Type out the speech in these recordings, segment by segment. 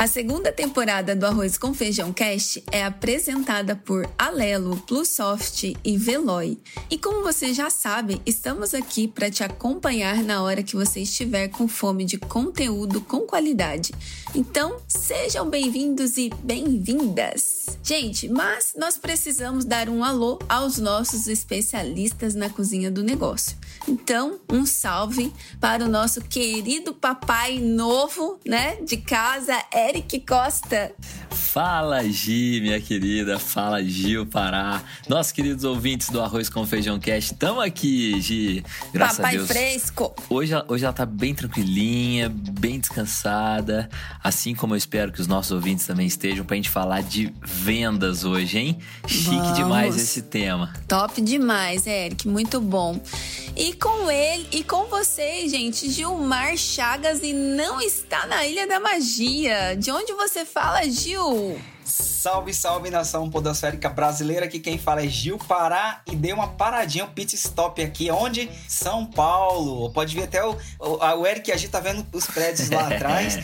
A segunda temporada do Arroz com Feijão Cast é apresentada por Alelo, Plusoft e Veloy. E como você já sabe, estamos aqui para te acompanhar na hora que você estiver com fome de conteúdo com qualidade. Então, sejam bem-vindos e bem-vindas! Gente, mas nós precisamos dar um alô aos nossos especialistas na cozinha do negócio. Então, um salve para o nosso querido papai novo, né, de casa, Eric Costa. Fala, Gi, minha querida. Fala, Gil Pará. Nossos queridos ouvintes do Arroz com Feijão Cast, estamos aqui, Gi. Graças Papai a Deus. fresco. Hoje, hoje ela tá bem tranquilinha, bem descansada. Assim como eu espero que os nossos ouvintes também estejam, pra gente falar de vendas hoje, hein? Chique Vamos. demais esse tema. Top demais, Eric, muito bom. E com ele e com vocês, gente, Gilmar Chagas e não está na Ilha da Magia. De onde você fala, Gil? Salve, salve nação podosférica brasileira. Aqui quem fala é Gil Pará e dei uma paradinha, um pit stop aqui, onde? São Paulo. Pode ver até o, o, o Eric e a Gi tá vendo os prédios lá atrás.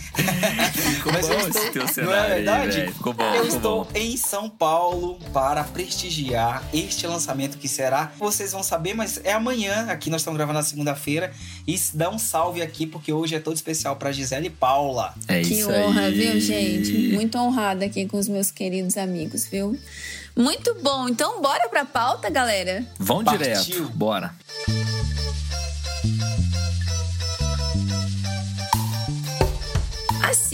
Ficou Mas bom eu estou- teu não é cenário aí, verdade? velho. Ficou bom, Eu ficou estou bom. em São Paulo para prestigiar este lançamento que será. Vocês vão saber, mas é amanhã. Aqui nós estamos gravando na segunda-feira. E dá um salve aqui, porque hoje é todo especial para Gisele e Paula. É Que isso honra, aí. viu, gente? Muito honrada aqui com os meus queridos amigos, viu? Muito bom. Então, bora pra pauta, galera? Vão Partiu. direto, bora.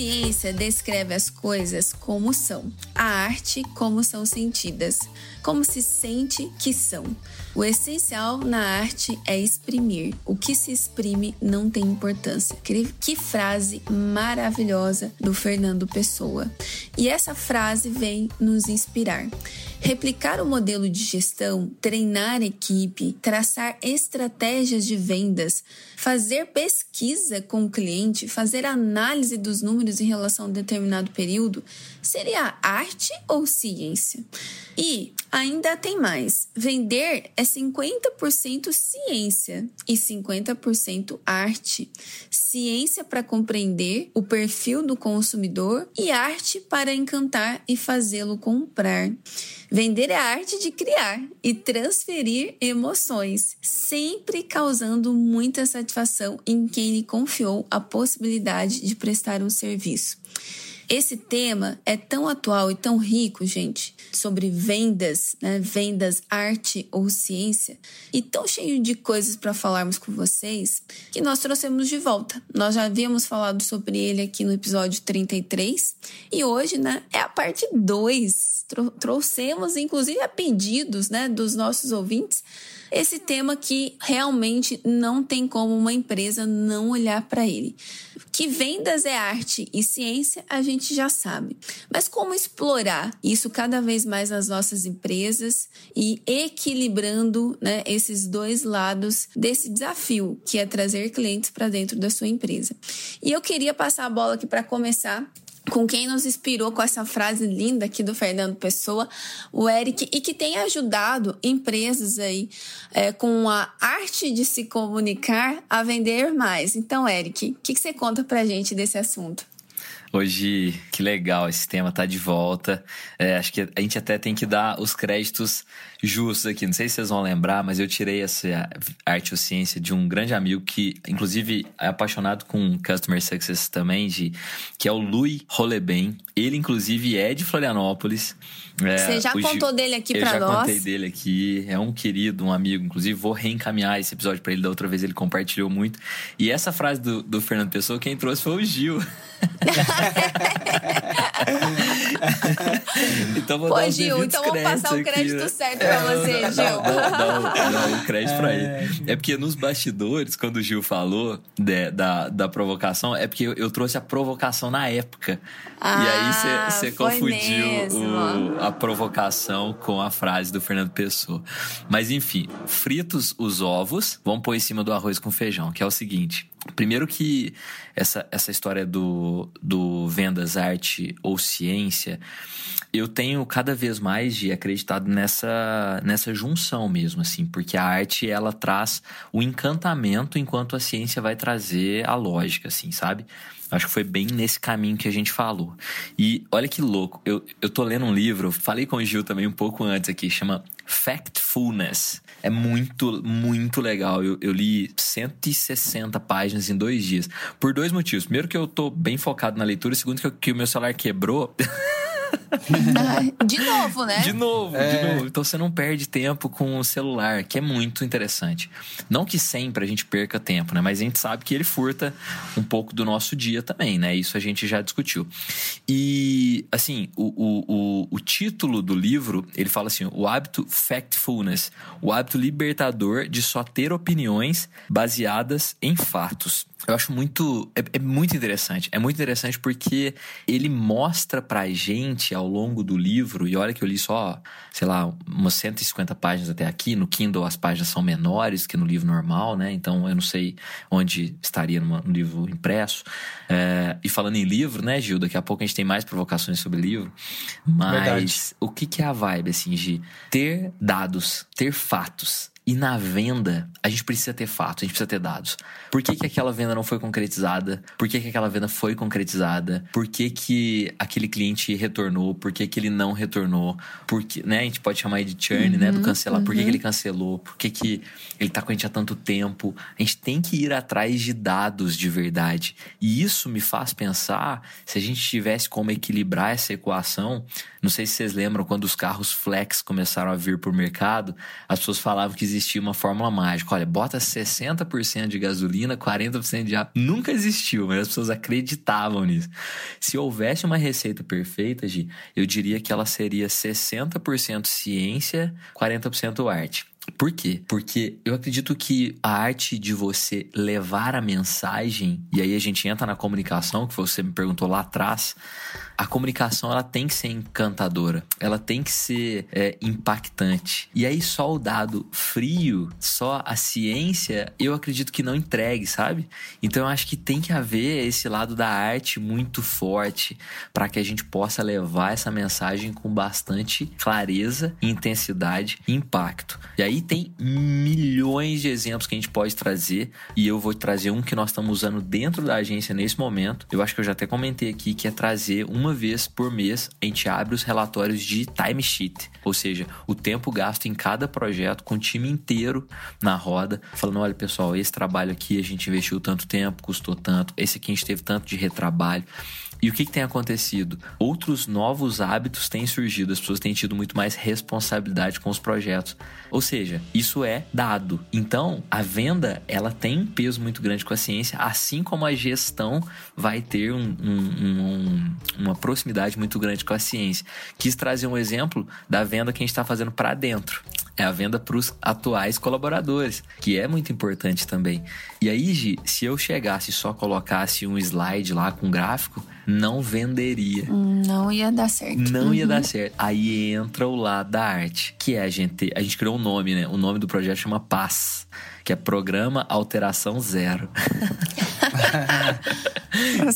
Ciência descreve as coisas como são, a arte como são sentidas, como se sente que são. O essencial na arte é exprimir. O que se exprime não tem importância. Que, frase maravilhosa do Fernando Pessoa. E essa frase vem nos inspirar. Replicar o modelo de gestão, treinar equipe, traçar estratégias de vendas, fazer pesquisa com o cliente, fazer análise dos números em relação a um determinado período, seria arte ou ciência? E ainda tem mais: vender é 50% ciência e 50% arte. Ciência para compreender o perfil do consumidor e arte para encantar e fazê-lo comprar. Vender é a arte de criar e transferir emoções, sempre causando muita satisfação em quem lhe confiou a possibilidade de prestar um serviço. Esse tema é tão atual e tão rico, gente, sobre vendas, né? vendas, arte ou ciência, e tão cheio de coisas para falarmos com vocês, que nós trouxemos de volta. Nós já havíamos falado sobre ele aqui no episódio 33, e hoje né, é a parte 2. Trouxemos, inclusive, a pedidos né, dos nossos ouvintes, esse tema que realmente não tem como uma empresa não olhar para ele. Que vendas é arte e ciência, a gente já sabe. Mas como explorar isso cada vez mais nas nossas empresas e equilibrando né, esses dois lados desse desafio, que é trazer clientes para dentro da sua empresa. E eu queria passar a bola aqui para começar com quem nos inspirou com essa frase linda aqui do Fernando Pessoa, o Eric, e que tem ajudado empresas aí é, com a arte de se comunicar a vender mais. Então, Eric, o que, que você conta pra gente desse assunto? Hoje, que legal, esse tema tá de volta. É, acho que a gente até tem que dar os créditos justos aqui. Não sei se vocês vão lembrar, mas eu tirei essa arte ou ciência de um grande amigo que, inclusive, é apaixonado com Customer Success também, de, que é o Louis Roleben. Ele, inclusive, é de Florianópolis. É, Você já o Gil- contou dele aqui eu pra já nós? contei dele aqui. É um querido, um amigo. Inclusive, vou reencaminhar esse episódio pra ele. Da outra vez ele compartilhou muito. E essa frase do, do Fernando Pessoa, quem trouxe foi o Gil. então vou Pô, dar Gil, então vamos passar o crédito aqui, né? certo pra você, Gil. Não, não, o crédito pra ele. É porque nos bastidores, quando o Gil falou de, da, da provocação, é porque eu, eu, trouxe a provocação na época. Ah, e aí você confundiu o, a provocação com a frase do Fernando Pessoa. Mas enfim, fritos os ovos, vamos pôr em cima do arroz com feijão, que é o seguinte. Primeiro que essa, essa história do, do vendas, arte ou ciência, eu tenho cada vez mais de acreditado nessa, nessa junção mesmo, assim, porque a arte ela traz o encantamento enquanto a ciência vai trazer a lógica, assim, sabe? Acho que foi bem nesse caminho que a gente falou. E olha que louco, eu, eu tô lendo um livro, falei com o Gil também um pouco antes aqui, chama Factfulness. É muito, muito legal. Eu, eu li 160 páginas em dois dias. Por dois motivos. Primeiro, que eu tô bem focado na leitura. Segundo, que, que o meu celular quebrou. de novo, né? De novo, é. de novo. Então você não perde tempo com o celular, que é muito interessante. Não que sempre a gente perca tempo, né? Mas a gente sabe que ele furta um pouco do nosso dia também, né? Isso a gente já discutiu. E, assim, o, o, o, o título do livro, ele fala assim: o hábito factfulness, o hábito libertador de só ter opiniões baseadas em fatos. Eu acho muito. É, é, muito interessante. É muito interessante porque ele mostra pra gente ao longo do livro, e olha que eu li só, sei lá, umas 150 páginas até aqui. No Kindle as páginas são menores que no livro normal, né? Então eu não sei onde estaria numa, no livro impresso. É, e falando em livro, né, Gil? Daqui a pouco a gente tem mais provocações sobre livro. Mas Verdade. o que, que é a vibe, assim, de ter dados, ter fatos e na venda, a gente precisa ter fatos, a gente precisa ter dados. Por que, que aquela venda não foi concretizada? Por que, que aquela venda foi concretizada? Por que, que aquele cliente retornou? Por que, que ele não retornou? Por que, né? A gente pode chamar de churn, uhum, né? Do uhum, cancelar. Uhum. Por que, que uhum. ele cancelou? Por que, que ele tá com a gente há tanto tempo? A gente tem que ir atrás de dados de verdade. E isso me faz pensar se a gente tivesse como equilibrar essa equação. Não sei se vocês lembram quando os carros flex começaram a vir pro mercado, as pessoas falavam que existia uma fórmula mágica. Olha, bota 60% de gasolina, 40% de ar. Nunca existiu, mas as pessoas acreditavam nisso. Se houvesse uma receita perfeita, Gi, eu diria que ela seria 60% ciência, 40% arte. Por quê? Porque eu acredito que a arte de você levar a mensagem, e aí a gente entra na comunicação, que você me perguntou lá atrás, a comunicação ela tem que ser encantadora, ela tem que ser é, impactante. E aí só o dado frio, só a ciência, eu acredito que não entregue, sabe? Então eu acho que tem que haver esse lado da arte muito forte para que a gente possa levar essa mensagem com bastante clareza, intensidade e impacto. E aí tem milhões de exemplos que a gente pode trazer e eu vou trazer um que nós estamos usando dentro da agência nesse momento. Eu acho que eu já até comentei aqui que é trazer uma uma vez por mês a gente abre os relatórios de timesheet, ou seja, o tempo gasto em cada projeto com o time inteiro na roda, falando: olha pessoal, esse trabalho aqui a gente investiu tanto tempo, custou tanto, esse aqui a gente teve tanto de retrabalho. E o que, que, tem acontecido? Outros novos hábitos têm surgido, as pessoas têm tido muito mais responsabilidade com os projetos. Ou seja, isso é dado. Então, a venda ela tem um peso muito grande com a ciência, assim como a gestão vai ter um, um, um, uma proximidade muito grande com a ciência. Quis trazer um exemplo da venda que a gente está fazendo para dentro é a venda para os atuais colaboradores, que é muito importante também. E aí, Gi, se eu chegasse e só colocasse um slide lá com gráfico, não venderia. Não ia dar certo. Não uhum. ia dar certo. Aí entra o lado da arte, que é a gente, a gente criou um nome, né? O nome do projeto chama Paz que é Programa Alteração Zero.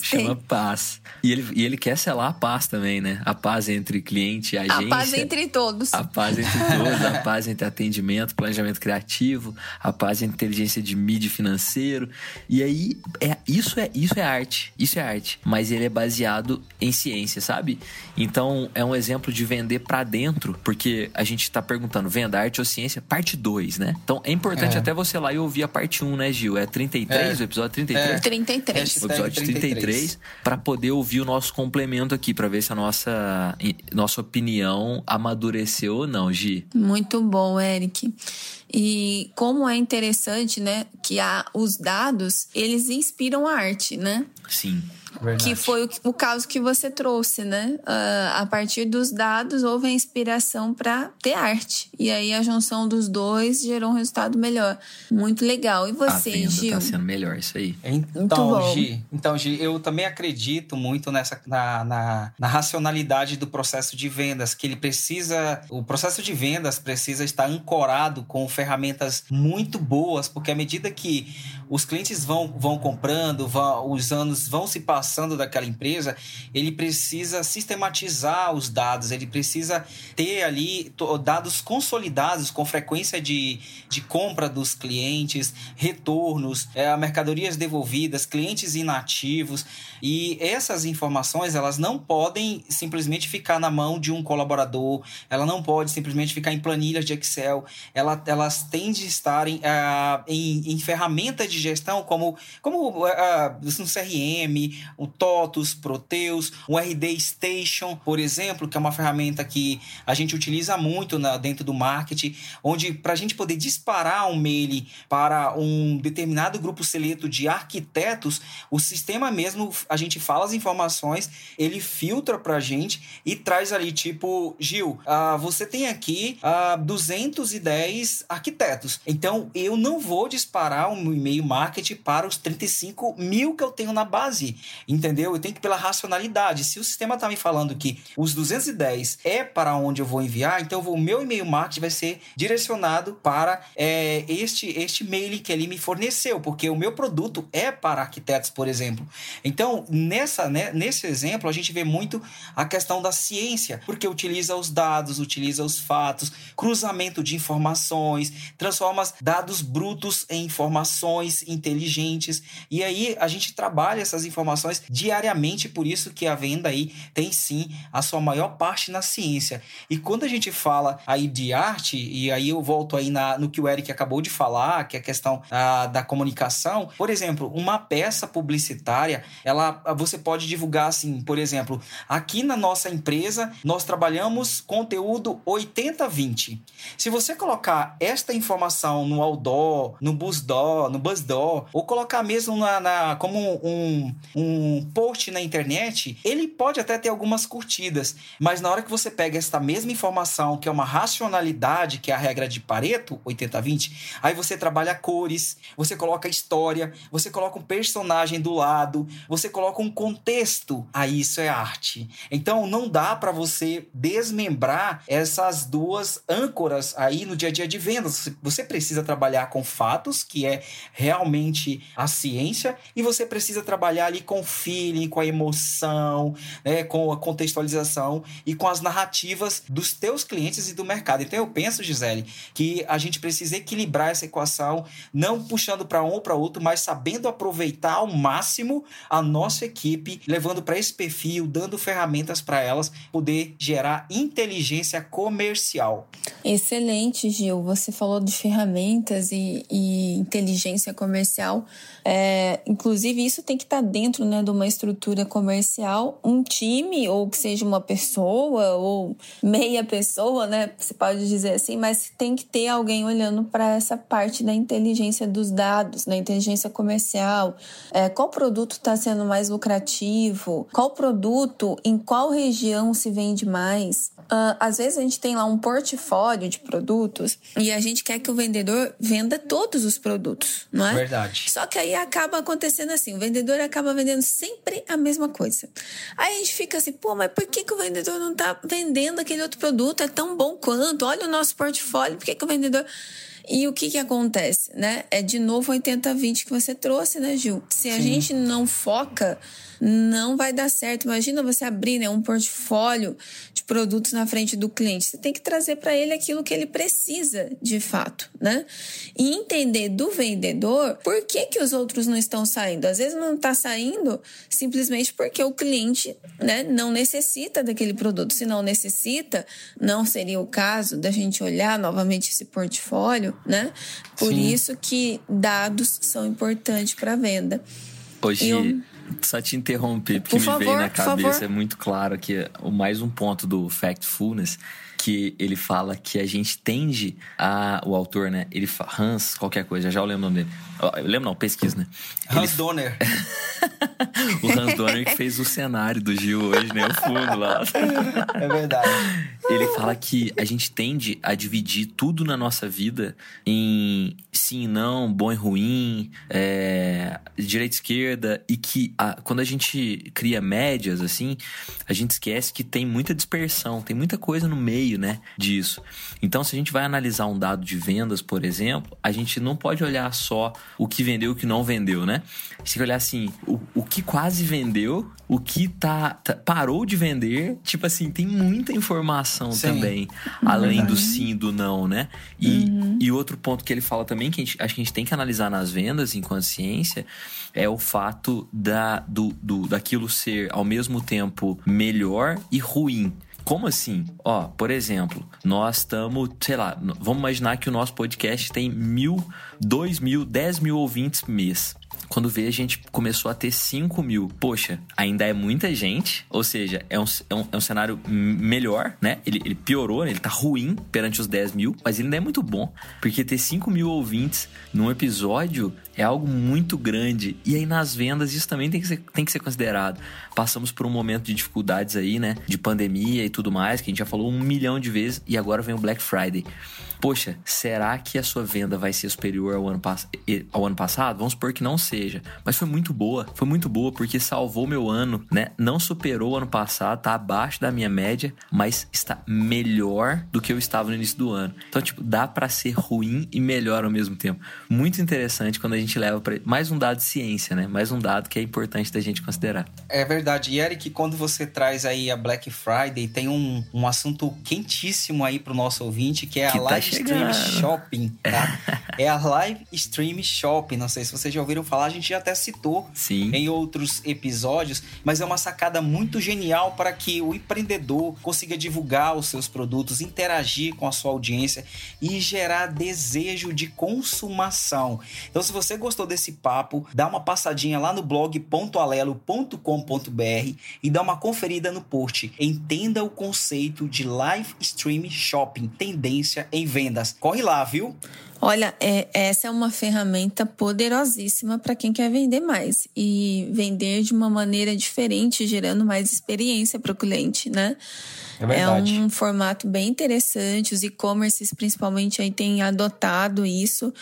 Chama paz. E ele, e ele quer selar a paz também, né? A paz entre cliente e agência. A paz entre todos. A paz entre todos, a paz entre atendimento, planejamento criativo, a paz entre inteligência de mídia financeiro. E aí, é, isso, é, isso é arte. Isso é arte. Mas ele é baseado em ciência, sabe? Então, é um exemplo de vender para dentro, porque a gente tá perguntando, venda arte ou ciência? Parte 2, né? Então, é importante é. até você lá e ouvir a parte 1, né, Gil? É 33, é. o episódio 33? É. 33. O episódio 33, 33 para poder ouvir o nosso complemento aqui, para ver se a nossa, nossa opinião amadureceu ou não, Gi. Muito bom, Eric. E como é interessante, né, que a, os dados, eles inspiram a arte, né? Sim. Verdade. Que foi o, o, caso que você trouxe, né? Uh, a partir dos dados houve a inspiração para ter arte. E aí a junção dos dois gerou um resultado melhor. Muito legal. E você, a venda Gil? Tá sendo melhor, isso aí. Então, Gi, então, Gi, eu também acredito muito nessa na, na, na racionalidade do processo de vendas, que ele precisa. O processo de vendas precisa estar ancorado com ferramentas muito boas, porque à medida que os clientes vão, vão comprando, vão, os anos vão se passando daquela empresa, ele precisa sistematizar os dados, ele precisa ter ali dados consolidados com frequência de, de compra dos clientes, retornos, é, mercadorias devolvidas, clientes inativos. E essas informações, elas não podem simplesmente ficar na mão de um colaborador, ela não pode simplesmente ficar em planilhas de Excel, ela, elas têm de estar em, uh, em, em ferramentas de gestão como, como uh, no CRM, o TOTUS, Proteus, o RD Station, por exemplo, que é uma ferramenta que a gente utiliza muito na, dentro do marketing, onde para a gente poder disparar um mail para um determinado grupo seleto de arquitetos, o sistema mesmo a gente fala as informações, ele filtra pra gente e traz ali, tipo, Gil, uh, você tem aqui ah, 210 arquitetos. Então, eu não vou disparar um e-mail marketing para os 35 mil que eu tenho na base. Entendeu? Eu tenho que ir pela racionalidade. Se o sistema tá me falando que os 210 é para onde eu vou enviar, então o meu e-mail marketing vai ser direcionado para é, este, este mail que ele me forneceu, porque o meu produto é para arquitetos, por exemplo. Então, então, nessa, né, nesse exemplo, a gente vê muito a questão da ciência, porque utiliza os dados, utiliza os fatos, cruzamento de informações, transforma dados brutos em informações inteligentes. E aí a gente trabalha essas informações diariamente, por isso que a venda aí tem sim a sua maior parte na ciência. E quando a gente fala aí de arte, e aí eu volto aí na, no que o Eric acabou de falar, que é a questão a, da comunicação, por exemplo, uma peça publicitária, ela você pode divulgar assim, por exemplo, aqui na nossa empresa nós trabalhamos conteúdo 80-20. Se você colocar esta informação no outdoor, no busdoor, no buzzdoor, ou colocar mesmo na, na como um, um post na internet, ele pode até ter algumas curtidas, mas na hora que você pega esta mesma informação, que é uma racionalidade, que é a regra de Pareto, 80-20, aí você trabalha cores, você coloca história, você coloca um personagem do lado, você coloca um contexto, aí isso é arte. Então não dá para você desmembrar essas duas âncoras aí no dia a dia de vendas. Você precisa trabalhar com fatos, que é realmente a ciência, e você precisa trabalhar ali com feeling, com a emoção, né, com a contextualização e com as narrativas dos teus clientes e do mercado. Então eu penso, Gisele, que a gente precisa equilibrar essa equação, não puxando para um ou para outro, mas sabendo aproveitar ao máximo a nossa equipe, levando para esse perfil, dando ferramentas para elas poder gerar inteligência comercial. Excelente, Gil. Você falou de ferramentas e, e inteligência comercial. É, inclusive, isso tem que estar tá dentro né, de uma estrutura comercial. Um time, ou que seja uma pessoa, ou meia pessoa, né? Você pode dizer assim, mas tem que ter alguém olhando para essa parte da inteligência dos dados, da inteligência comercial. É, qual produto está sendo mais lucrativo, qual produto, em qual região se vende mais. Uh, às vezes a gente tem lá um portfólio de produtos e a gente quer que o vendedor venda todos os produtos, não é? Verdade. Só que aí acaba acontecendo assim: o vendedor acaba vendendo sempre a mesma coisa. Aí a gente fica assim, pô, mas por que, que o vendedor não tá vendendo aquele outro produto? É tão bom quanto? Olha o nosso portfólio, por que, que o vendedor. E o que que acontece, né? É de novo 80-20 que você trouxe, né, Gil? Se a Sim. gente não foca não vai dar certo. Imagina você abrir né, um portfólio de produtos na frente do cliente. Você tem que trazer para ele aquilo que ele precisa de fato, né? E entender do vendedor por que, que os outros não estão saindo. Às vezes não está saindo simplesmente porque o cliente né, não necessita daquele produto. Se não necessita, não seria o caso da gente olhar novamente esse portfólio, né? Por Sim. isso que dados são importantes para a venda. Hoje. Eu só te interromper, porque Por me favor, veio na cabeça, é muito claro que o mais um ponto do Factfulness, que ele fala que a gente tende a. O autor, né? Ele fala. Hans, qualquer coisa, já eu lembro o nome dele. Eu lembro, não, pesquisa, né? Hans ele, Donner. o Hans Donner que fez o cenário do Gil hoje, né? O fundo lá. É verdade. Ele fala que a gente tende a dividir tudo na nossa vida em sim e não, bom e ruim, é, direita e esquerda, e que a, quando a gente cria médias, assim, a gente esquece que tem muita dispersão, tem muita coisa no meio, né, disso. Então, se a gente vai analisar um dado de vendas, por exemplo, a gente não pode olhar só o que vendeu e o que não vendeu, né? A gente tem que olhar assim, o, o que quase vendeu, o que tá, tá parou de vender, tipo assim, tem muita informação Sim. também, além do sim e do não, né? E, e outro ponto que ele fala também, que a gente, acho que a gente tem que analisar nas vendas em consciência, é o fato da, do, do, daquilo ser ao mesmo tempo melhor e ruim. Como assim? Ó, por exemplo, nós estamos, sei lá, vamos imaginar que o nosso podcast tem mil, dois mil, dez mil ouvintes mês. Quando vê, a gente começou a ter 5 mil. Poxa, ainda é muita gente. Ou seja, é um, é um, é um cenário melhor, né? Ele, ele piorou, né? ele tá ruim perante os 10 mil, mas ainda é muito bom. Porque ter 5 mil ouvintes num episódio é algo muito grande. E aí nas vendas isso também tem que ser, tem que ser considerado. Passamos por um momento de dificuldades aí, né? De pandemia e tudo mais, que a gente já falou um milhão de vezes, e agora vem o Black Friday. Poxa, será que a sua venda vai ser superior ao ano, ao ano passado? Vamos supor que não seja. Mas foi muito boa. Foi muito boa porque salvou meu ano, né? Não superou o ano passado, tá abaixo da minha média, mas está melhor do que eu estava no início do ano. Então, tipo, dá pra ser ruim e melhor ao mesmo tempo. Muito interessante quando a gente leva para mais um dado de ciência, né? Mais um dado que é importante da gente considerar. É verdade. E Eric, quando você traz aí a Black Friday, tem um, um assunto quentíssimo aí pro nosso ouvinte, que é Que a tá Live Stream. Shopping, tá? é a Live Stream Shopping. Não sei se vocês já ouviram falar, a gente já até citou Sim. em outros episódios, mas é uma sacada muito genial para que o empreendedor consiga divulgar os seus produtos, interagir com a sua audiência e gerar desejo de consumação. Então, se você gostou desse papo, dá uma passadinha lá no blog pontoalelo.com.br e dá uma conferida no post. Entenda o conceito de live stream shopping, tendência em vendas. Corre lá, viu? Olha, é- essa é uma ferramenta poderosíssima para quem quer vender mais e vender de uma maneira diferente, gerando mais experiência para o cliente, né? É verdade. um formato bem interessante. Os e-commerces, principalmente, aí têm adotado isso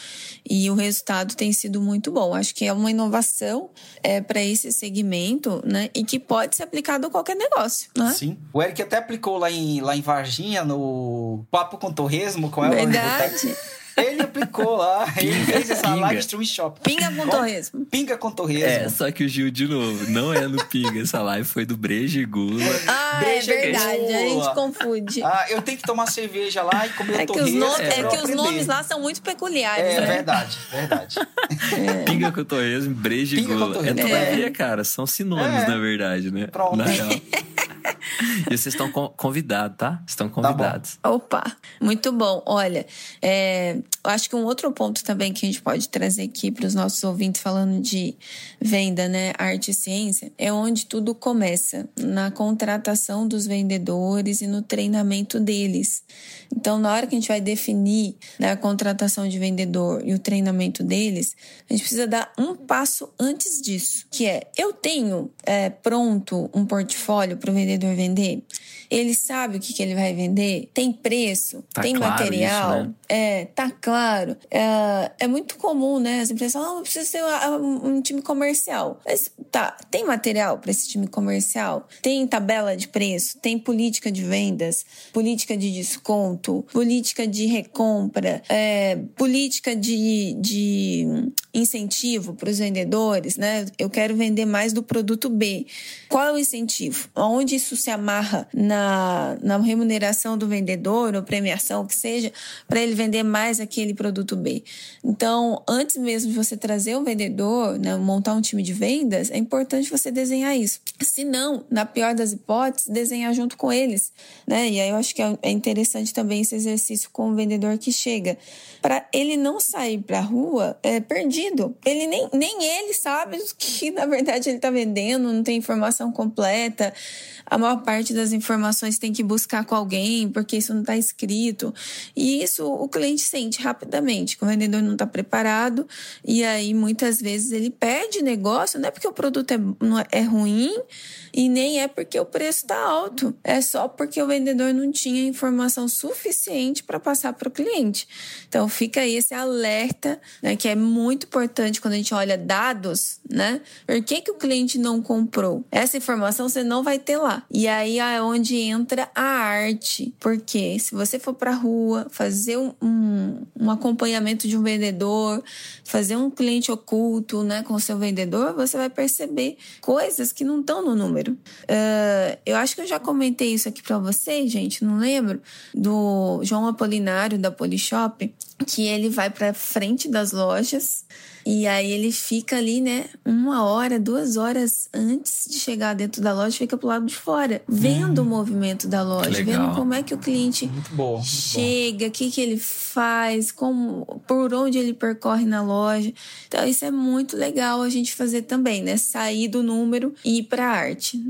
e o resultado tem sido muito bom. Acho que é uma inovação é, para esse segmento, né? E que pode ser aplicado a qualquer negócio, né? Sim. O Eric até aplicou lá em, lá em Varginha, no Papo com Torresmo, com ela. Verdade. Ele aplicou lá, ele fez essa Pinga. live stream shop. Pinga com torresmo. Pinga com torresmo. É, só que o Gil, de novo, não é no Pinga. Essa live foi do Breja e Gula. Ah, Deixa é verdade. A gente confunde. Ah, eu tenho que tomar cerveja lá e comer É que, torresmo. nomes, pra é eu que os aprender. nomes lá são muito peculiares, É né? verdade, verdade. Pinga com torresmo, breja e gula. É todavia, cara. São sinônimos, É. na verdade, né? Pronto. Na real. e vocês estão con- convidados, tá? Estão bom. convidados. Opa, muito bom. Olha, é, eu acho que um outro ponto também que a gente pode trazer aqui para os nossos ouvintes falando de venda, né, arte e ciência, é onde tudo começa, na contratação dos vendedores e no treinamento deles. Então, na hora que a gente vai definir né, a contratação de vendedor e o treinamento deles, a gente precisa dar um passo antes disso, que é, eu tenho é, pronto um portfólio para o vendedor vender? Okay. Ele sabe o que, que ele vai vender? Tem preço? Tá tem claro material? isso, né? É, tá claro. É, é muito comum, né? As empresas falam, ah, eu preciso ter um, um time comercial. Mas tá, tem material para esse time comercial? Tem tabela de preço? Tem política de vendas? Política de desconto? Política de recompra? É, política de, de incentivo para os vendedores, né? Eu quero vender mais do produto B. Qual é o incentivo? Onde isso se amarra na, na remuneração do vendedor ou premiação, o que seja, para ele vender mais aquele produto B. Então, antes mesmo de você trazer um vendedor, né, montar um time de vendas, é importante você desenhar isso. Se não, na pior das hipóteses, desenhar junto com eles, né? E aí eu acho que é interessante também esse exercício com o vendedor que chega, para ele não sair para a rua é, perdido. Ele nem, nem ele sabe o que na verdade ele está vendendo, não tem informação completa. A maior parte das informações informações tem que buscar com alguém, porque isso não está escrito. E isso o cliente sente rapidamente, que o vendedor não está preparado, e aí muitas vezes ele perde negócio, não é porque o produto é, é ruim e nem é porque o preço está alto, é só porque o vendedor não tinha informação suficiente para passar para o cliente. Então fica aí esse alerta, né, que é muito importante quando a gente olha dados, né? Por que, que o cliente não comprou? Essa informação você não vai ter lá. E aí é onde entra a arte. Porque se você for para a rua fazer um, um, um, acompanhamento de um vendedor, fazer um cliente oculto né, com o seu vendedor, você vai perceber coisas que não estão no número. Uh, eu acho que eu já comentei isso aqui para vocês, gente, não lembro, do João Apolinário da Polishop, que ele vai para frente das lojas e aí ele fica ali, né, uma hora, duas horas antes de chegar dentro da loja, fica pro lado de fora, vendo hum, o movimento da loja, vendo como é que o cliente muito bom, muito chega, o que, que ele faz, como, por onde ele percorre na loja. Então, isso é muito legal a gente fazer também, né? Sair do número e ir pra arte.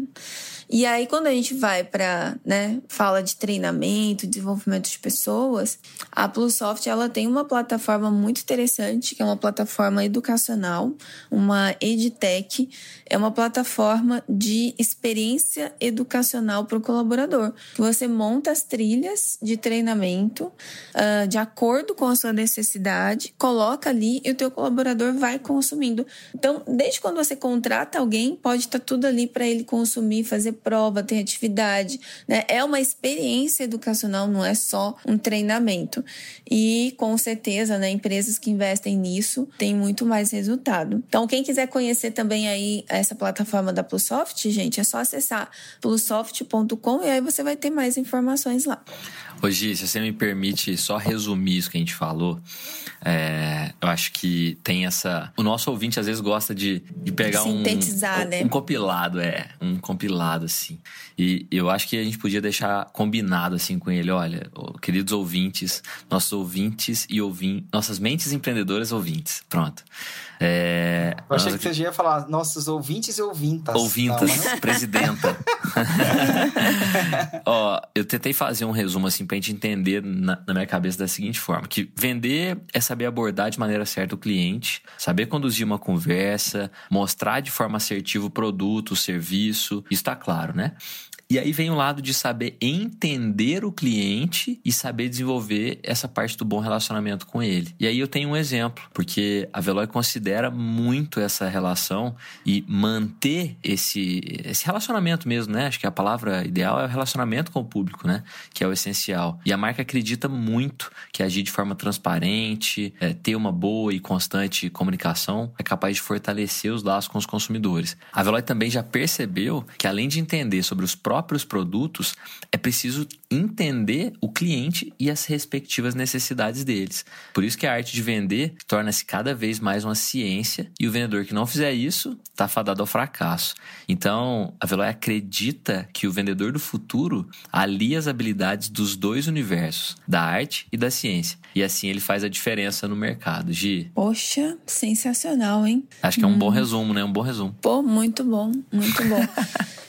E aí, quando a gente vai para, né, fala de treinamento, desenvolvimento de pessoas, a Plusoft ela tem uma plataforma muito interessante, que é uma plataforma educacional, uma edtech, é uma plataforma de experiência educacional para o colaborador. Você monta as trilhas de treinamento uh, de acordo com a sua necessidade, coloca ali e o teu colaborador vai consumindo. Então, desde quando você contrata alguém, pode estar tá tudo ali para ele consumir, fazer prova, ter atividade, né? É uma experiência educacional, não é só um treinamento. E com certeza, né, empresas que investem nisso têm muito mais resultado. Então, quem quiser conhecer também aí essa plataforma da Plusoft, gente, é só acessar plusoft.com e aí você vai ter mais informações lá. Hoje, se você me permite só resumir isso que a gente falou, é, eu acho que tem essa. O nosso ouvinte às vezes gosta de, de pegar Sintetizar, um, né? um compilado, é, um compilado assim. E eu acho que a gente podia deixar combinado assim com ele, olha, queridos ouvintes, nossos ouvintes e ouvin, nossas mentes empreendedoras ouvintes, pronto. É, eu achei que você já ia falar nossos ouvintes e ouvintas. Ouvintas, Não, presidenta. Ó, eu tentei fazer um resumo assim pra gente entender na, na, minha cabeça da seguinte forma: que vender é saber abordar de maneira certa o cliente, saber conduzir uma conversa, mostrar de forma assertiva o produto, o serviço, isso tá claro, né? E aí vem o lado de saber entender o cliente e saber desenvolver essa parte do bom relacionamento com ele. E aí eu tenho um exemplo, porque a Veloy considera muito essa relação e manter esse, esse relacionamento mesmo, né? Acho que a palavra ideal é o relacionamento com o público, né? Que é o essencial. E a marca acredita muito que agir de forma transparente, é, ter uma boa e constante comunicação é capaz de fortalecer os laços com os consumidores. A Veloy também já percebeu que além de entender sobre os próprios próprios produtos, é preciso entender o cliente e as respectivas necessidades deles. Por isso que a arte de vender torna-se cada vez mais uma ciência e o vendedor que não fizer isso está fadado ao fracasso. Então, a Veloy acredita que o vendedor do futuro alia as habilidades dos dois universos, da arte e da ciência. E assim ele faz a diferença no mercado. Gi. Poxa, sensacional, hein? Acho que é um hum. bom resumo, né? Um bom resumo. Pô, muito bom, muito bom.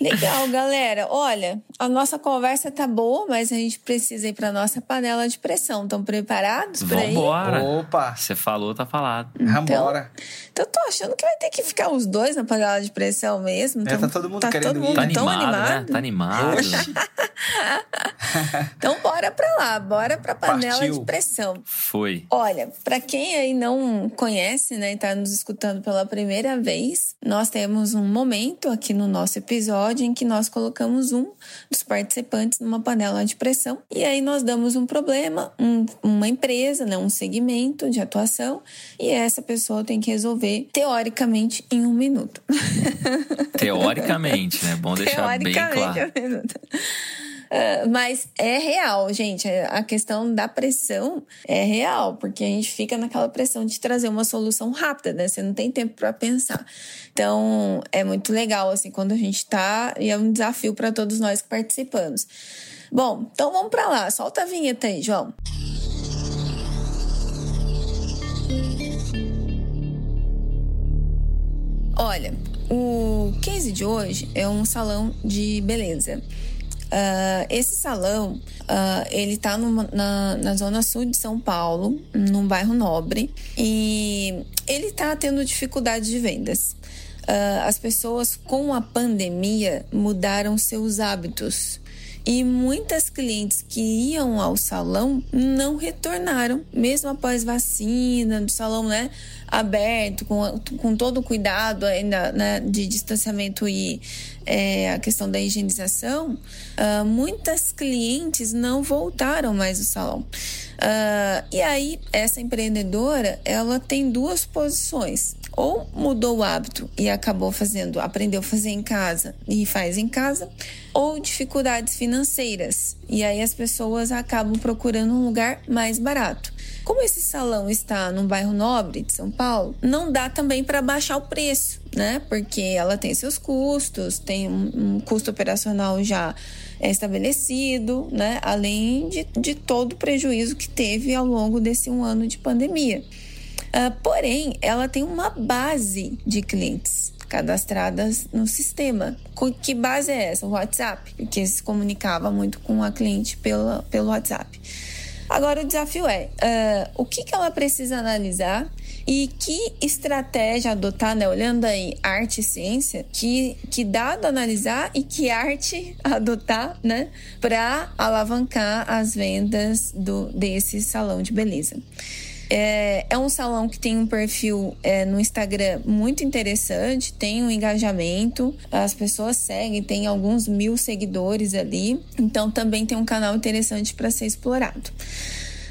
Legal, galera. Olha, a nossa conversa tá boa, mas a gente precisa ir para nossa panela de pressão. Estão preparados para ir? Vambora. Opa! Você falou, tá falado. Então, Vambora. Então, tô achando que vai ter que ficar os dois na panela de pressão mesmo. Então, é, tá todo mundo tá querendo todo mundo Tá animado, animado, né? Tá animado. então, bora pra lá. Bora pra panela Partiu. de pressão. Foi. Olha, para quem aí não conhece, né, e tá nos escutando pela primeira vez, nós temos um momento aqui no nosso episódio episódio em que nós colocamos um dos participantes numa panela de pressão e aí nós damos um problema, um, uma empresa, né, um segmento de atuação e essa pessoa tem que resolver teoricamente em um minuto. Teoricamente, né? Bom deixar bem claro. Um minuto. Uh, mas é real, gente. A questão da pressão é real, porque a gente fica naquela pressão de trazer uma solução rápida, né? Você não tem tempo para pensar. Então, é muito legal, assim, quando a gente tá. E é um desafio para todos nós que participamos. Bom, então vamos para lá. Solta a vinheta aí, João. Olha, o case de hoje é um salão de beleza. Uh, esse salão, uh, ele tá na, na zona sul de São Paulo, num bairro nobre, e ele tá tendo dificuldade de vendas. Uh, as pessoas com a pandemia mudaram seus hábitos. E muitas clientes que iam ao salão não retornaram, mesmo após vacina, do salão né, aberto, com, com todo o cuidado ainda né, de distanciamento e é, a questão da higienização, uh, muitas clientes não voltaram mais ao salão. Uh, e aí, essa empreendedora, ela tem duas posições. Ou mudou o hábito e acabou fazendo, aprendeu a fazer em casa e faz em casa, ou dificuldades financeiras. E aí as pessoas acabam procurando um lugar mais barato. Como esse salão está num bairro nobre de São Paulo, não dá também para baixar o preço, né? Porque ela tem seus custos, tem um, custo operacional já estabelecido, né? Além de, de todo o prejuízo que teve ao longo desse um ano de pandemia. Uh, porém, ela tem uma base de clientes cadastradas no sistema. Que base é essa? O WhatsApp, porque se comunicava muito com a cliente pela, pelo WhatsApp. Agora, o desafio é uh, o que, que ela precisa analisar e que estratégia adotar, né? Olhando aí arte e ciência, que, que dado analisar e que arte adotar, né? Para alavancar as vendas do, desse salão de beleza. É, é um salão que tem um perfil é, no Instagram muito interessante, tem um engajamento, as pessoas seguem, tem alguns mil seguidores ali, então também tem um canal interessante para ser explorado.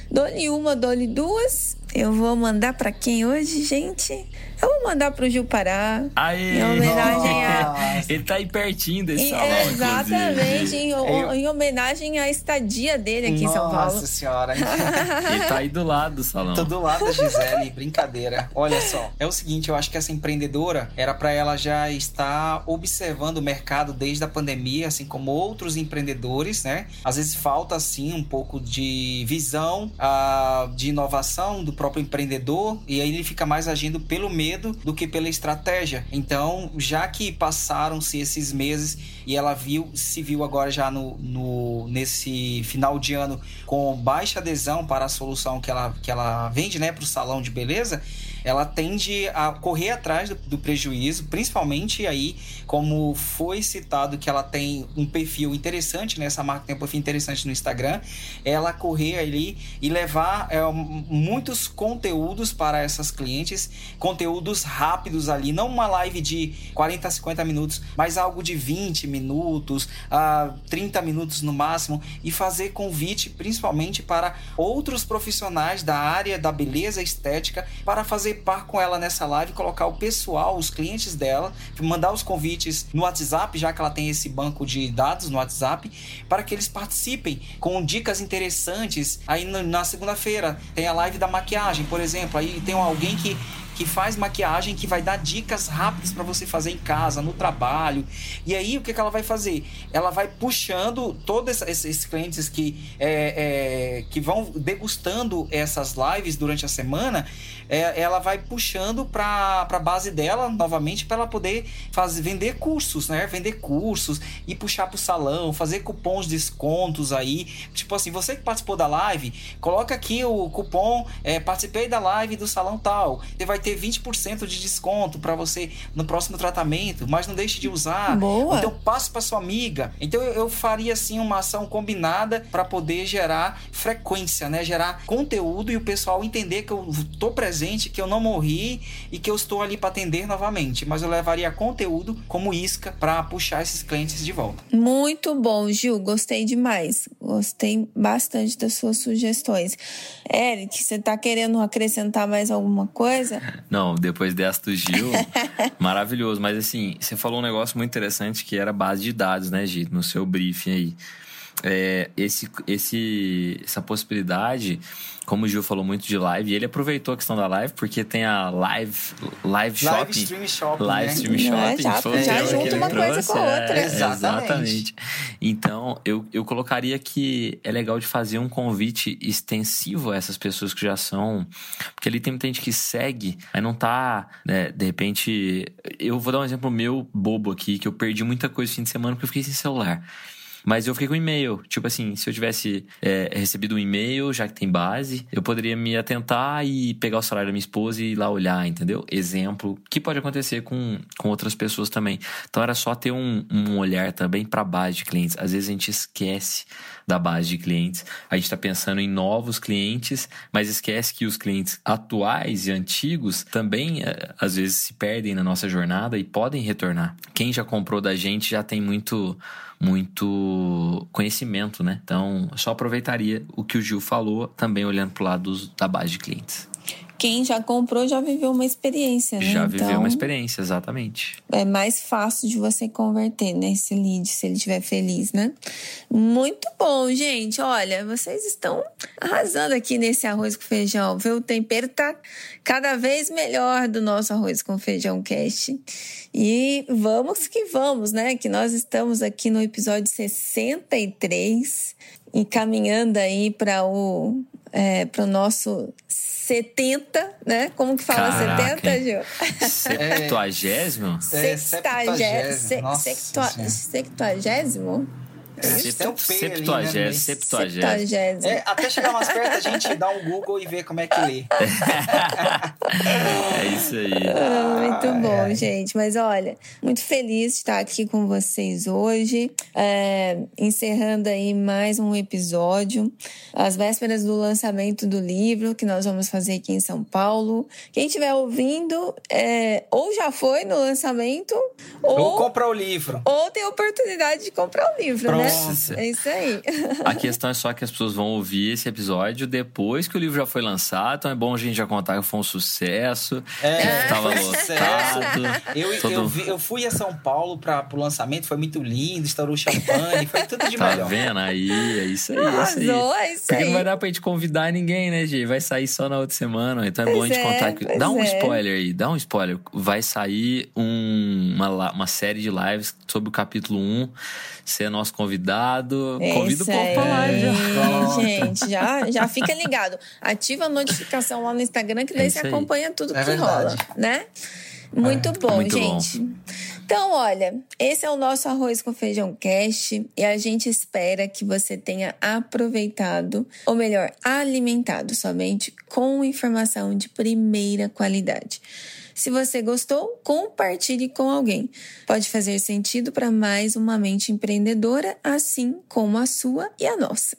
Dole uma, dole duas. Eu vou mandar para quem hoje, gente? Eu vou mandar pro Gil Pará. Aê, em homenagem a. Ele tá aí pertinho desse salão. Exatamente, em, eu... em, homenagem à estadia dele aqui Nossa em São Paulo. Nossa senhora. Ele tá aí do lado do salão. Tô do lado da Gisele, brincadeira. Olha só, é o seguinte, eu acho que essa empreendedora era para ela já estar observando o mercado desde a pandemia, assim como outros empreendedores, né? Às vezes falta, assim, um pouco de visão, uh, de inovação do próprio empreendedor, e aí ele fica mais agindo pelo meio medo do que pela estratégia. Então, já que passaram-se esses meses e ela viu, se viu agora já no, no, nesse final de ano com baixa adesão para a solução que ela, que ela vende, né, para o salão de beleza, ela tende a correr atrás do, do, prejuízo, principalmente aí, como foi citado que ela tem um perfil interessante, né? Essa marca tem um perfil interessante no Instagram, ela correr ali e levar é, muitos conteúdos para essas clientes, conteúdos rápidos ali, não uma live de 40 a 50 minutos, mas algo de 20 minutos, a 30 minutos no máximo, e fazer convite principalmente para outros profissionais da área da beleza estética para fazer par com ela nessa live, colocar o pessoal, os clientes dela, mandar os convites no WhatsApp, já que ela tem esse banco de dados no WhatsApp, para que eles participem com dicas interessantes. Aí na segunda-feira tem a live da maquiagem, por exemplo, aí tem alguém que que faz maquiagem que vai dar dicas rápidas para você fazer em casa, no trabalho. E aí o que, que ela vai fazer? Ela vai puxando todos esses clientes que, é, é, que vão degustando essas lives durante a semana, é, ela vai puxando para a base dela novamente para ela poder fazer, vender cursos, né? Vender cursos e puxar para o salão, fazer cupons de descontos aí. Tipo assim, você que participou da live, coloca aqui o cupom, é, participei da live do salão tal. Você vai ter 20% de desconto para você no próximo tratamento, mas não deixe de usar. Boa. Então passe para sua amiga. Então eu, faria assim uma ação combinada para poder gerar frequência, né? Gerar conteúdo e o pessoal entender que eu tô presente, que eu não morri e que eu estou ali para atender novamente. Mas eu levaria conteúdo como isca para puxar esses clientes de volta. Muito bom, Gil. Gostei demais. Gostei bastante das suas sugestões. Eric, você está querendo acrescentar mais alguma coisa? Não, depois dessa do Gil, maravilhoso. Mas assim, você falou um negócio muito interessante que era base de dados, né, Gil? No seu briefing aí. É, esse, esse, essa possibilidade como o Gil falou muito de live, e ele aproveitou a questão da live, porque tem a live, live shopping. Live stream shopping. Live né? stream é, shopping. já, foi já junta uma trouxe, coisa com a outra. É, exatamente. Então, eu, eu colocaria que é legal de fazer um convite extensivo a essas pessoas que já são. Porque ali tem muita gente que segue, aí não tá, né, de repente. Eu vou dar um exemplo meu bobo aqui, que eu perdi muita coisa no fim de semana porque eu fiquei sem celular. Mas eu fiquei com e-mail. Tipo assim, se eu tivesse é, recebido um e-mail, já que tem base, eu poderia me atentar e pegar o salário da minha esposa e ir lá olhar, entendeu? Exemplo, que pode acontecer com, com outras pessoas também. Então era só ter um, um olhar também para a base de clientes. Às vezes a gente esquece da base de clientes. A gente está pensando em novos clientes, mas esquece que os clientes atuais e antigos também é, às vezes se perdem na nossa jornada e podem retornar. Quem já comprou da gente já tem muito muito conhecimento, né? Então, só aproveitaria o que o Gil falou, também olhando para o lado dos, da base de clientes quem já comprou já viveu uma experiência, né? Já viveu então, uma experiência, exatamente. É mais fácil de você converter, né? Esse lead, se ele estiver feliz, né? Muito bom, gente. Olha, vocês estão arrasando aqui nesse arroz com feijão, viu? O tempero tá cada vez melhor do nosso arroz com feijão cast. E vamos que vamos, né? Que nós estamos aqui no episódio 63 e caminhando aí para o é, para o nosso 70, né? Como que fala Caraca, 70, Gil? Septuagésimo? É, septuagésimo. Septuagésimo? É, septuagésimo, septuagésimo. É, até chegar mais perto, a gente dá um Google e vê como é que lê. é isso aí. Ah, muito bom, ai, gente. Mas olha, muito feliz de estar aqui com vocês hoje. É, encerrando aí mais um episódio. As vésperas do lançamento do livro que nós vamos fazer aqui em São Paulo. Quem estiver ouvindo, é, ou já foi no lançamento, ou, ou compra o livro. Ou tem a oportunidade de comprar o livro, Pronto. né? É isso aí. A questão é só que as pessoas vão ouvir esse episódio depois que o livro já foi lançado. Então é bom a gente já contar que foi um sucesso. É, que tava lotado. Eu, todo... eu, vi, eu, fui a São Paulo para o lançamento, foi muito lindo, estourou champanhe, foi tudo de tá melhor. Tá vendo? Aí, é isso aí. É isso aí. É isso Porque não vai dar pra gente convidar ninguém, né, Gi? Vai sair só na outra semana. Então é pois bom a gente é, contar que. Dá um é. spoiler aí, dá um spoiler. Vai sair um, uma, uma série de lives sobre o capítulo 1. Você é nosso convidado. É Convida o povo pra live. Gente, já, já fica ligado. Ativa a notificação lá no Instagram, que daí é você acompanha tudo é que verdade. rola, né? Muito bom, muito gente. Bom. Então, olha, esse é o nosso arroz com feijão cast e a gente espera que você tenha aproveitado, ou melhor, alimentado somente com informação de primeira qualidade. Se você gostou, compartilhe com alguém. Pode fazer sentido para mais uma mente empreendedora, assim como a sua e a nossa.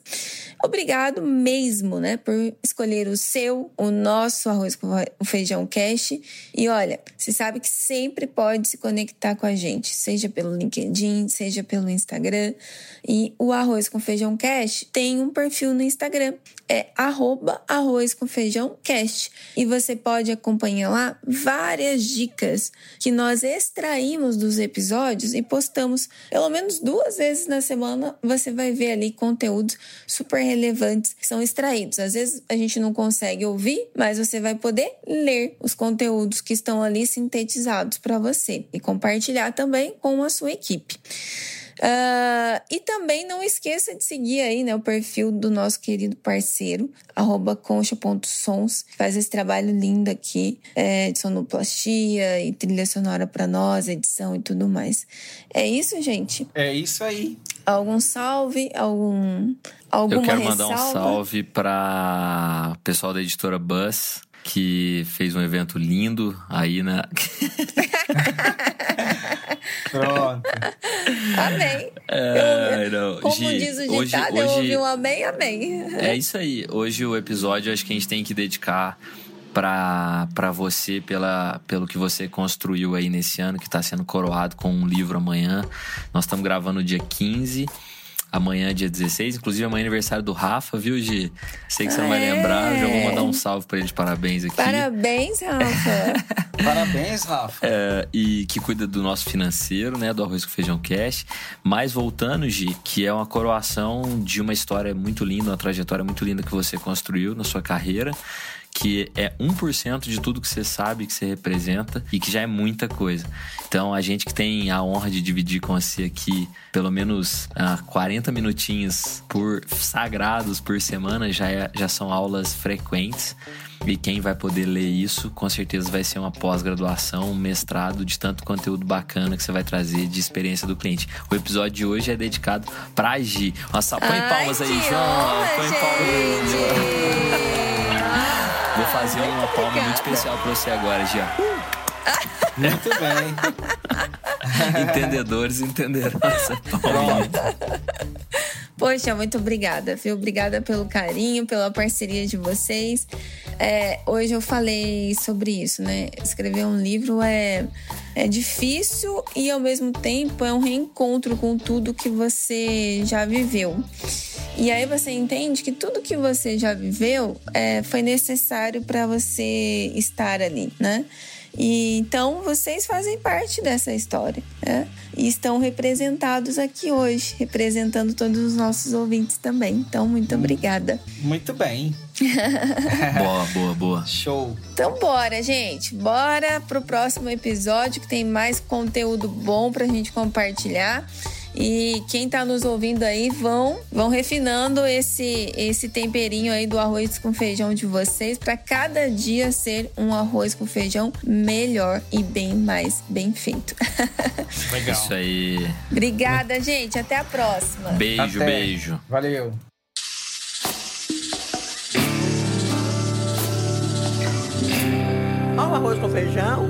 Obrigado mesmo, né, por escolher o seu, o nosso arroz com feijão cash. E olha, você sabe que sempre pode se conectar com a gente, seja pelo LinkedIn, seja pelo Instagram. E o arroz com feijão cash tem um perfil no Instagram, é arroba arroz com feijão cast. E você pode acompanhar lá várias várias dicas que nós extraímos dos episódios e postamos pelo menos duas vezes na semana. Você vai ver ali conteúdos super relevantes que são extraídos. Às vezes a gente não consegue ouvir, mas você vai poder ler os conteúdos que estão ali sintetizados para você e compartilhar também com a sua equipe. Uh, e também não esqueça de seguir aí né, o perfil do nosso querido parceiro, concha.sons, que faz esse trabalho lindo aqui é, de sonoplastia e trilha sonora para nós, edição e tudo mais. É isso, gente? É isso aí. Algum salve? Algum. Alguma Eu quero ressalva? mandar um salve para o pessoal da editora Buzz que fez um evento lindo aí na. Pronto. Amém. É, não. Como Gi, diz o ditado, hoje, eu ouvi um amém, amém. É isso aí. Hoje o episódio acho que a gente tem que dedicar para você pela, pelo que você construiu aí nesse ano, que está sendo coroado com um livro amanhã. Nós estamos gravando no dia 15. Amanhã, dia 16. Inclusive, amanhã é aniversário do Rafa, viu, Gi? Sei que você não vai lembrar. Já vou mandar um salve para ele de parabéns aqui. Parabéns, Rafa. parabéns, Rafa. É, e que cuida do nosso financeiro, né? Do Arroz com Feijão Cash. Mas voltando, Gi, que é uma coroação de uma história muito linda, uma trajetória muito linda que você construiu na sua carreira que é 1% de tudo que você sabe, que você representa e que já é muita coisa. Então, a gente que tem a honra de dividir com você aqui pelo menos ah, 40 minutinhos por sagrados por semana já, é, já são aulas frequentes. E quem vai poder ler isso, com certeza vai ser uma pós-graduação, um mestrado de tanto conteúdo bacana que você vai trazer de experiência do cliente. O episódio de hoje é dedicado pra Gi. Nossa, põe palmas aí, João. Põe palmas. Vou fazer uma palma muito especial pra você agora, Gi. Muito bem. Entendedores entenderão essa palminha. Poxa, muito obrigada, viu? Obrigada pelo carinho, pela parceria de vocês. É, hoje eu falei sobre isso, né? Escrever um livro é, é difícil e ao mesmo tempo é um reencontro com tudo que você já viveu. E aí você entende que tudo que você já viveu é, foi necessário para você estar ali, né? E então vocês fazem parte dessa história, né? E estão representados aqui hoje, representando todos os nossos ouvintes também. Então, muito obrigada. Muito bem. boa, boa, boa. Show. Então, bora, gente. Bora pro próximo episódio que tem mais conteúdo bom pra gente compartilhar. E quem está nos ouvindo aí vão vão refinando esse esse temperinho aí do arroz com feijão de vocês para cada dia ser um arroz com feijão melhor e bem mais bem feito. Legal. Isso aí. Obrigada, gente. Até a próxima. Beijo, Até. beijo. Valeu. Ó o arroz com feijão.